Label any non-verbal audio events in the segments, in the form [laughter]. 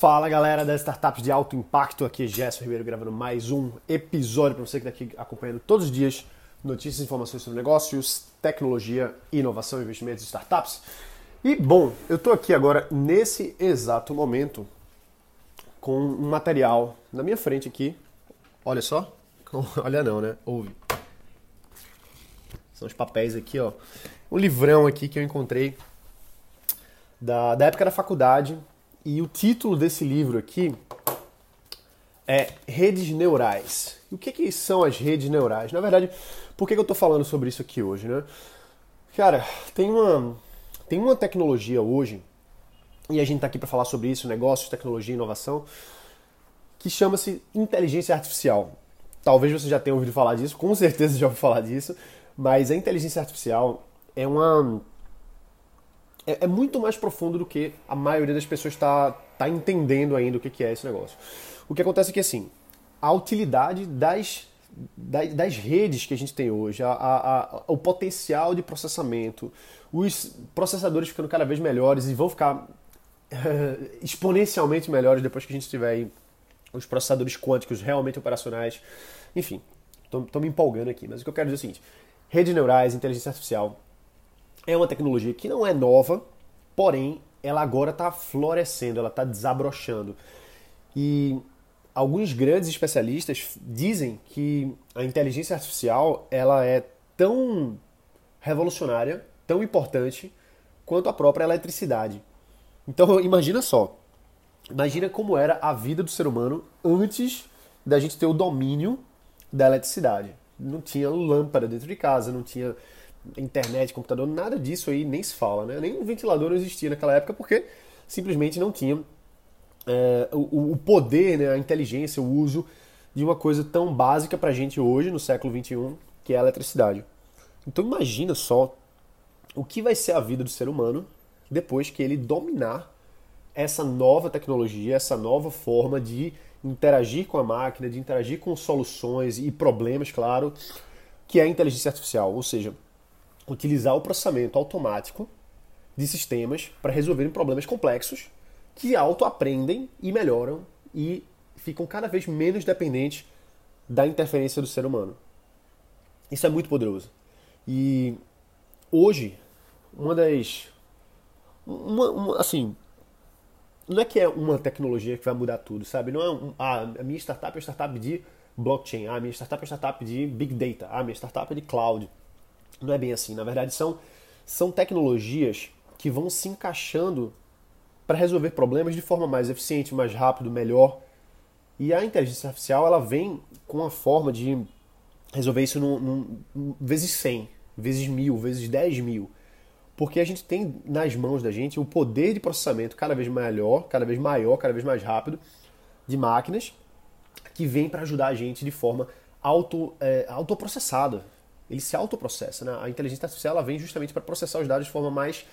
Fala galera das startups de alto impacto, aqui é Gerson Ribeiro gravando mais um episódio para você que está aqui acompanhando todos os dias notícias e informações sobre negócios, tecnologia, inovação, investimentos e startups. E bom, eu estou aqui agora nesse exato momento com um material na minha frente aqui. Olha só, [laughs] olha não, né? Ouve. São os papéis aqui, ó. Um livrão aqui que eu encontrei da, da época da faculdade. E o título desse livro aqui é Redes Neurais. E o que, que são as redes neurais? Na verdade, por que, que eu estou falando sobre isso aqui hoje, né? Cara, tem uma, tem uma tecnologia hoje, e a gente está aqui para falar sobre isso, negócios, tecnologia, inovação, que chama-se inteligência artificial. Talvez você já tenha ouvido falar disso, com certeza já ouviu falar disso, mas a inteligência artificial é uma é, é muito mais profundo do que a maioria das pessoas está tá entendendo ainda o que, que é esse negócio. O que acontece é que, assim, a utilidade das, das, redes que a gente tem hoje, a, a, a, o potencial de processamento, os processadores ficando cada vez melhores e vão ficar [laughs] exponencialmente melhores depois que a gente tiver os processadores quânticos realmente operacionais. Enfim, estou me empolgando aqui, mas o que eu quero dizer é o seguinte: redes neurais, inteligência artificial, é uma tecnologia que não é nova, porém ela agora está florescendo, ela está desabrochando. E alguns grandes especialistas dizem que a inteligência artificial ela é tão revolucionária, tão importante quanto a própria eletricidade. Então [laughs] imagina só, imagina como era a vida do ser humano antes da gente ter o domínio da eletricidade. Não tinha lâmpada dentro de casa, não tinha internet, computador, nada disso aí nem se fala, né? Nem um ventilador existia naquela época porque simplesmente não tinha é, o, o, poder, né, a inteligência, o uso de uma coisa tão básica para a gente hoje, no século XXI, que é a eletricidade. Então imagina só o que vai ser a vida do ser humano depois que ele dominar essa nova tecnologia, essa nova forma de interagir com a máquina, de interagir com soluções e problemas, claro, que é a inteligência artificial. Ou seja, utilizar o processamento automático de sistemas para resolverem problemas complexos que autoaprendem e melhoram e ficam cada vez menos dependentes da interferência do ser humano. Isso é muito poderoso. E hoje, uma das. Uma, uma, assim, não é que é uma tecnologia que vai mudar tudo, sabe? Não é um, ah, a minha startup é startup de blockchain, ah, a minha startup é startup de big data, ah, a minha startup é de cloud. Não é bem assim. Na verdade, são, são tecnologias que vão se encaixando para resolver problemas de forma mais eficiente, mais rápido, melhor. E a inteligência artificial ela vem com a forma de resolver isso num, num, vezes 100, vezes mil, vezes 10 mil. Porque a gente tem nas mãos da gente o poder de processamento cada vez melhor, cada vez maior, cada vez mais rápido de máquinas que vem para ajudar a gente de forma auto, é, autoprocessada ele se autoprocessa. Né? A inteligência artificial ela vem justamente para processar os dados de forma mais.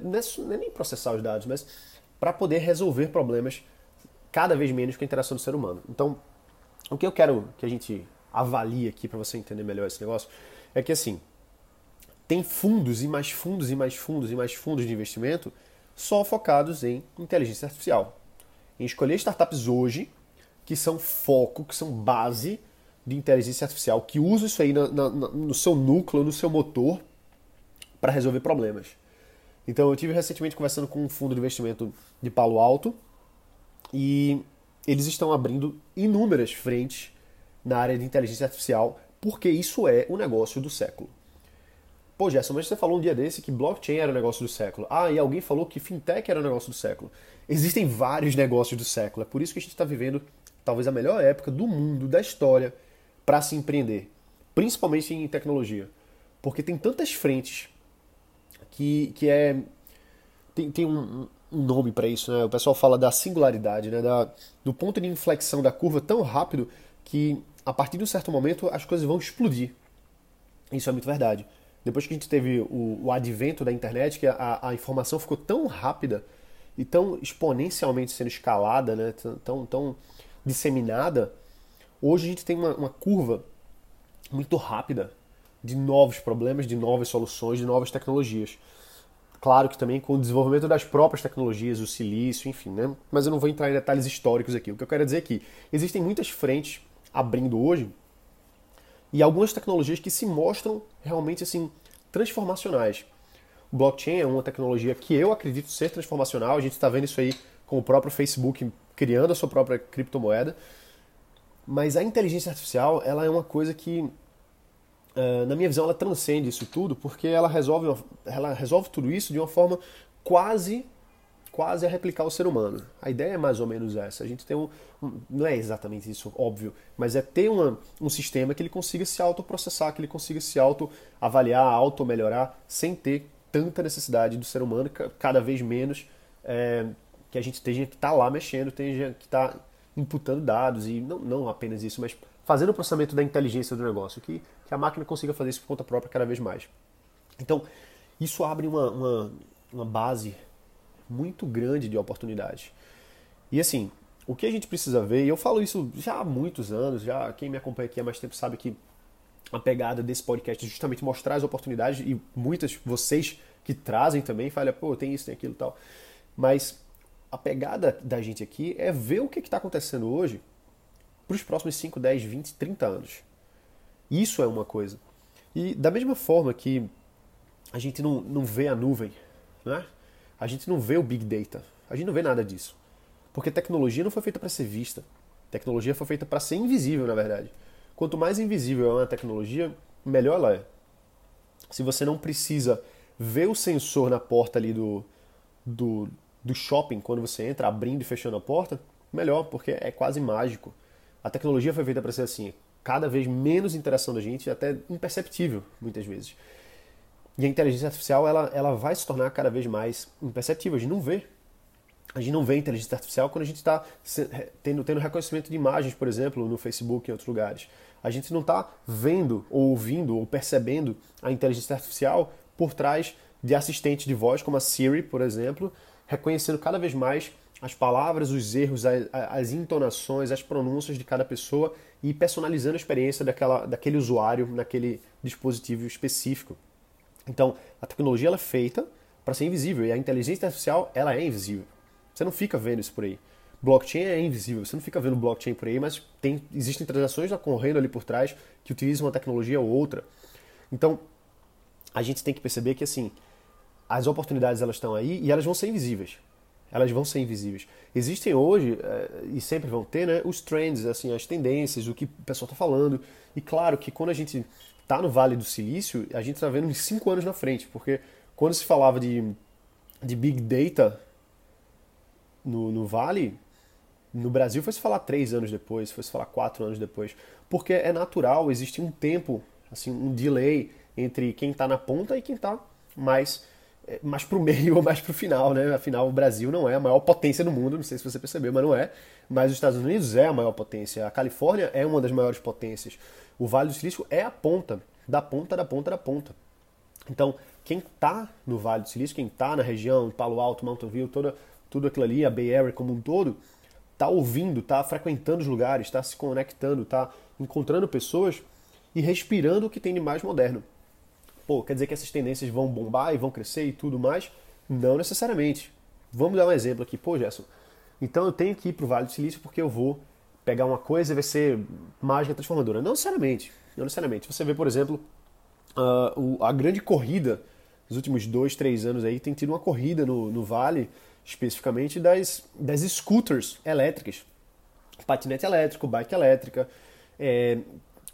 Não é, é nem processar os dados, mas para poder resolver problemas cada vez menos com a interação do ser humano. Então, o que eu quero que a gente avalie aqui para você entender melhor esse negócio é que assim tem fundos e mais fundos e mais fundos e mais fundos de investimento só focados em inteligência artificial. Em escolher startups hoje que são foco, que são base de inteligência artificial que usa isso aí na, na, no seu núcleo, no seu motor, para resolver problemas. Então, eu tive recentemente conversando com um fundo de investimento de Palo Alto e eles estão abrindo inúmeras frentes na área de inteligência artificial, porque isso é o negócio do século. Pô, Gerson, mas você falou um dia desse que blockchain era o negócio do século. Ah, e alguém falou que fintech era o negócio do século. Existem vários negócios do século. É por isso que a gente está vivendo talvez a melhor época do mundo, da história, para se empreender, principalmente em tecnologia, porque tem tantas frentes que, que é tem, tem um, um nome para isso, né? O pessoal fala da singularidade, né? Da, do ponto de inflexão da curva tão rápido que a partir de um certo momento as coisas vão explodir. Isso é muito verdade. Depois que a gente teve o, o advento da internet, que a, a, informação ficou tão rápida e tão exponencialmente sendo escalada, né? tão, tão disseminada, Hoje a gente tem uma, uma curva muito rápida de novos problemas, de novas soluções, de novas tecnologias. Claro que também com o desenvolvimento das próprias tecnologias, o silício, enfim, né? Mas eu não vou entrar em detalhes históricos aqui. O que eu quero dizer é que existem muitas frentes abrindo hoje e algumas tecnologias que se mostram realmente assim transformacionais. O blockchain é uma tecnologia que eu acredito ser transformacional. A gente está vendo isso aí com o próprio Facebook criando a sua própria criptomoeda. Mas a inteligência artificial ela é uma coisa que ah, na minha visão, ela transcende isso tudo porque ela resolve, ela resolve tudo isso de uma forma quase quase a replicar o ser humano. A ideia é mais ou menos essa. A gente tem um, um não é exatamente isso, óbvio, mas é ter uma, um sistema que ele consiga se autoprocessar, que ele consiga se auto-avaliar, auto-melhorar, sem ter tanta necessidade do ser humano, cada vez menos é, que a gente esteja que está lá mexendo, esteja que está imputando dados, e não, não apenas isso, mas fazendo o processamento da inteligência do negócio, que, que a máquina consiga fazer isso por conta própria cada vez mais. Então, isso abre uma, uma, uma base muito grande de oportunidades. E assim, o que a gente precisa ver, e eu falo isso já há muitos anos, já quem me acompanha aqui há mais tempo sabe que a pegada desse podcast é justamente mostrar as oportunidades e muitas vocês que trazem também, falam, pô, tem isso, tem aquilo tal. Mas a pegada da gente aqui é ver o que está acontecendo hoje para os próximos 5, 10, 20, 30 anos. Isso é uma coisa. E da mesma forma que a gente não, não vê a nuvem, né? a gente não vê o Big Data, a gente não vê nada disso. Porque tecnologia não foi feita para ser vista. Tecnologia foi feita para ser invisível, na verdade. Quanto mais invisível é uma tecnologia, melhor ela é. Se você não precisa ver o sensor na porta ali do, do, do shopping quando você entra, abrindo e fechando a porta, melhor, porque é quase mágico. A tecnologia foi feita para ser assim, cada vez menos interação da gente, até imperceptível, muitas vezes. E a inteligência artificial, ela, ela vai se tornar cada vez mais imperceptível. A gente não vê. A gente não vê inteligência artificial quando a gente está tendo, tendo reconhecimento de imagens, por exemplo, no Facebook e em outros lugares. A gente não está vendo, ou ouvindo, ou percebendo a inteligência artificial por trás de assistentes de voz, como a Siri, por exemplo, reconhecendo cada vez mais as palavras, os erros, as, entonações, as pronúncias de cada pessoa e personalizando a experiência daquela, daquele usuário naquele dispositivo específico. Então, a tecnologia ela é feita para ser invisível e a inteligência artificial ela é invisível. Você não fica vendo isso por aí. Blockchain é invisível, você não fica vendo blockchain por aí, mas tem, existem transações ocorrendo ali por trás que utilizam uma tecnologia ou outra. Então, a gente tem que perceber que assim, as oportunidades elas estão aí e elas vão ser invisíveis elas vão ser invisíveis. Existem hoje, eh, e sempre vão ter, né, os trends, assim, as tendências, o que o pessoal está falando. E claro que quando a gente está no Vale do Silício, a gente está vendo uns 5 anos na frente, porque quando se falava de, de Big Data no, no Vale, no Brasil foi se falar 3 anos depois, foi se falar 4 anos depois. Porque é natural, existe um tempo, assim, um delay entre quem está na ponta e quem está mais mais para o [laughs] meio ou mais para o final, né? Afinal, o Brasil não é a maior potência do mundo, não sei se você percebeu, mas não é. Mas os Estados Unidos é a maior potência. A Califórnia é uma das maiores potências. O Vale do Silício é a ponta, da ponta, da ponta, da ponta. Então, quem está no Vale do Silício, quem está na região, Palo Alto, Mountain View, toda, tudo aquilo ali, a Bay Area como um todo, está ouvindo, está frequentando os lugares, está se conectando, está encontrando pessoas e respirando o que tem de mais moderno. Pô, quer dizer que essas tendências vão bombar e vão crescer e tudo mais? Não necessariamente. Vamos dar um exemplo aqui. Pô, Gerson, então eu tenho que ir para o Vale do Silício porque eu vou pegar uma coisa e vai ser mágica transformadora. Não necessariamente. Não necessariamente. Você vê, por exemplo, uh, a grande corrida nos últimos dois, três anos aí, tem tido uma corrida no, no Vale, especificamente das, das scooters elétricas. Patinete elétrico, bike elétrica. É,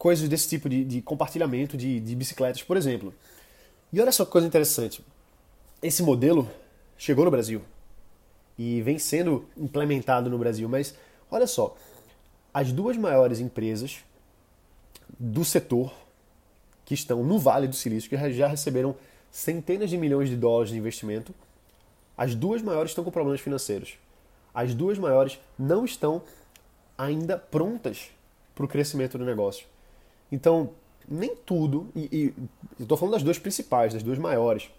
coisas desse tipo de, de compartilhamento de, de bicicletas, por exemplo. E olha só que coisa interessante. Esse modelo chegou no Brasil e vem sendo implementado no Brasil, mas olha só, as duas maiores empresas do setor que estão no Vale do Silício, que já receberam centenas de milhões de dólares de investimento, as duas maiores estão com problemas financeiros. As duas maiores não estão ainda prontas para o crescimento do negócio. Então, nem tudo, e, e estou falando das duas principais, das duas maiores.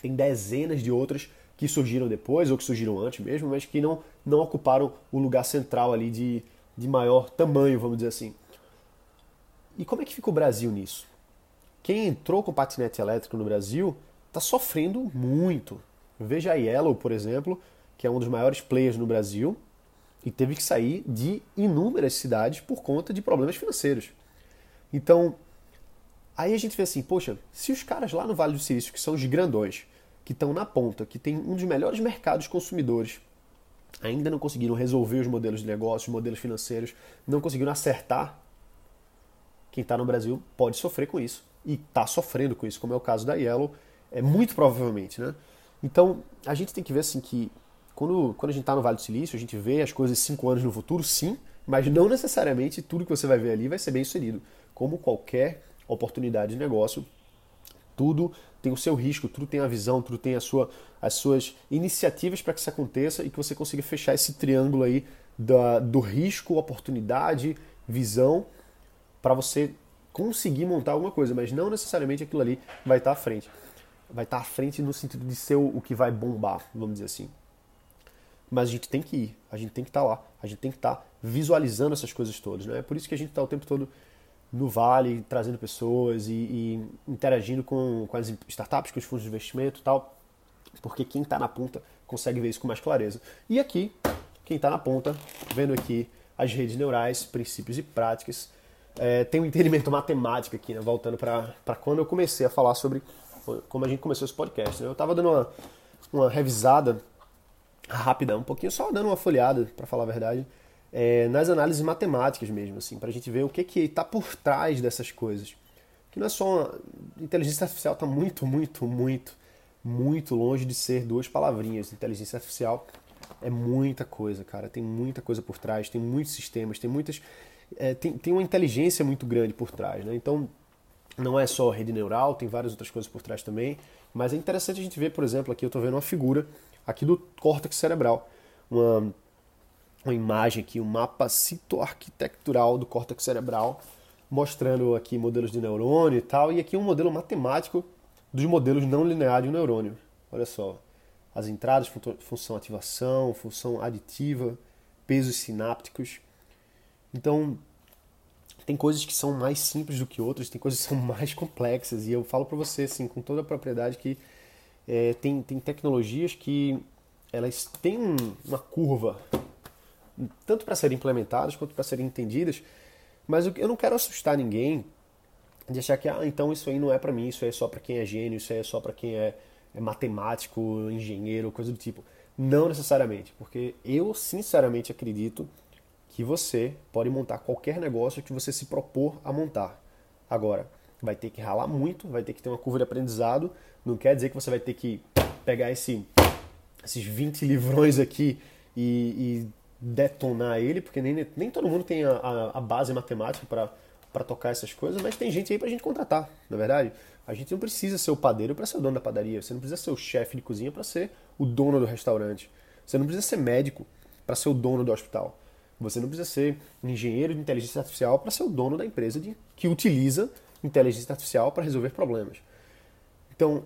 Tem dezenas de outras que surgiram depois, ou que surgiram antes mesmo, mas que não, não ocuparam o lugar central ali de, de maior tamanho, vamos dizer assim. E como é que fica o Brasil nisso? Quem entrou com patinete elétrico no Brasil está tá sofrendo muito. Veja a Yellow, por exemplo, que é um dos maiores players no Brasil e teve que sair de inúmeras cidades por conta de problemas financeiros. Então, aí a gente vê assim, poxa, se os caras lá no Vale do Silício, que são os grandões, que estão na ponta, que tem um dos melhores mercados consumidores, ainda não conseguiram resolver os modelos de negócio, os modelos financeiros, não conseguiram acertar, quem está no Brasil pode sofrer com isso. E está sofrendo com isso, como é o caso da Yellow, é muito provavelmente, né? Então, a gente tem que ver assim que quando, quando a gente está no Vale do Silício, a gente vê as coisas cinco anos no futuro, sim, mas não necessariamente tudo que você vai ver ali vai ser bem sucedido. Como qualquer oportunidade de negócio, tudo tem o seu risco, tudo tem a visão, tudo tem a sua, as suas iniciativas para que isso aconteça e que você consiga fechar esse triângulo aí da, do risco, oportunidade, visão, para você conseguir montar alguma coisa, mas não necessariamente aquilo ali vai estar tá à frente. Vai estar tá à frente no sentido de ser o que vai bombar, vamos dizer assim. Mas a gente tem que ir, a gente tem que estar tá lá, a gente tem que estar tá visualizando essas coisas todas. Né? É por isso que a gente está o tempo todo no Vale, trazendo pessoas e, e, interagindo com, com as startups, com os fundos de investimento e tal, porque quem está na ponta consegue ver isso com mais clareza. E aqui, quem está na ponta, vendo aqui as redes neurais, princípios e práticas, é, tem um entendimento matemático aqui, né? voltando para quando eu comecei a falar sobre como a gente começou esse podcast. Né? Eu estava dando uma, uma revisada rápida, um pouquinho, só dando uma folhada, para falar a verdade, é, nas análises matemáticas mesmo, assim, para a gente ver o que que está por trás dessas coisas. Que não é só uma... inteligência artificial está muito, muito, muito, muito longe de ser duas palavrinhas. Inteligência artificial é muita coisa, cara. Tem muita coisa por trás, tem muitos sistemas, tem muitas, é, tem, tem uma inteligência muito grande por trás, né? Então não é só rede neural, tem várias outras coisas por trás também. Mas é interessante a gente ver, por exemplo, aqui eu estou vendo uma figura aqui do córtex cerebral, uma, uma imagem aqui, um mapa citoarquitectural do córtex cerebral, mostrando aqui modelos de neurônio e tal, e aqui um modelo matemático dos modelos não lineares de um neurônio. Olha só, as entradas, função ativação, função aditiva, pesos sinápticos. Então, tem coisas que são mais simples do que outras, tem coisas que são [laughs] mais complexas, e eu falo para você, assim, com toda a propriedade que é, tem, tem tecnologias que elas têm uma curva, tanto para serem implementadas quanto para serem entendidas, mas eu não quero assustar ninguém de achar que ah, então isso aí não é para mim, isso aí é só para quem é gênio, isso aí é só para quem é, é matemático, engenheiro, coisa do tipo. Não necessariamente, porque eu sinceramente acredito que você pode montar qualquer negócio que você se propor a montar. Agora, vai ter que ralar muito, vai ter que ter uma curva de aprendizado. Não quer dizer que você vai ter que pegar esse, esses 20 livrões aqui e, e detonar ele, porque nem, nem todo mundo tem a, a, a base matemática para tocar essas coisas, mas tem gente aí para a gente contratar, na é verdade. A gente não precisa ser o padeiro para ser o dono da padaria, você não precisa ser o chefe de cozinha para ser o dono do restaurante, você não precisa ser médico para ser o dono do hospital, você não precisa ser engenheiro de inteligência artificial para ser o dono da empresa de, que utiliza inteligência artificial para resolver problemas. Então,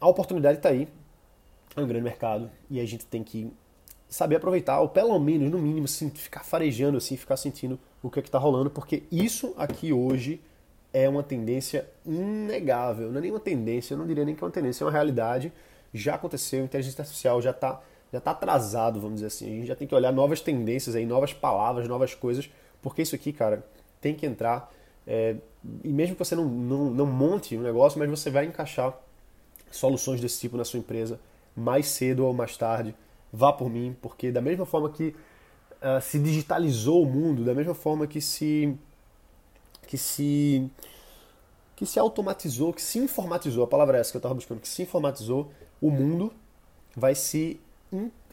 a oportunidade está aí, é um grande mercado e a gente tem que saber aproveitar, ou pelo menos, no mínimo, assim, ficar farejando, assim, ficar sentindo o que é está rolando, porque isso aqui hoje é uma tendência inegável. Não é nem uma tendência, eu não diria nem que é uma tendência, é uma realidade. Já aconteceu, inteligência artificial já está já tá atrasado, vamos dizer assim. A gente já tem que olhar novas tendências aí, novas palavras, novas coisas, porque isso aqui, cara, tem que entrar é, e mesmo que você não, não, não monte um negócio, mas você vai encaixar soluções desse tipo na sua empresa mais cedo ou mais tarde. Vá por mim, porque da mesma forma que uh, se digitalizou o mundo, da mesma forma que se que se que se automatizou, que se informatizou, a palavra é essa que eu estava buscando, que se informatizou, o mundo vai se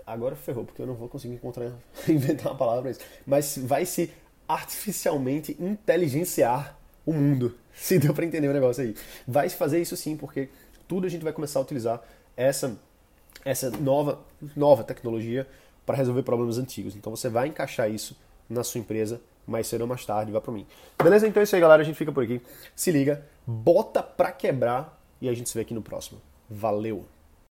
agora ferrou, porque eu não vou conseguir encontrar [laughs] inventar uma palavra para isso, mas vai se artificialmente inteligenciar o mundo. [laughs] Se deu para entender o negócio aí. Vai fazer isso sim, porque tudo a gente vai começar a utilizar essa, essa nova, nova tecnologia para resolver problemas antigos. Então você vai encaixar isso na sua empresa mais cedo ou mais tarde, vai para mim. Beleza? Então é isso aí, galera. A gente fica por aqui. Se liga, bota pra quebrar e a gente se vê aqui no próximo. Valeu!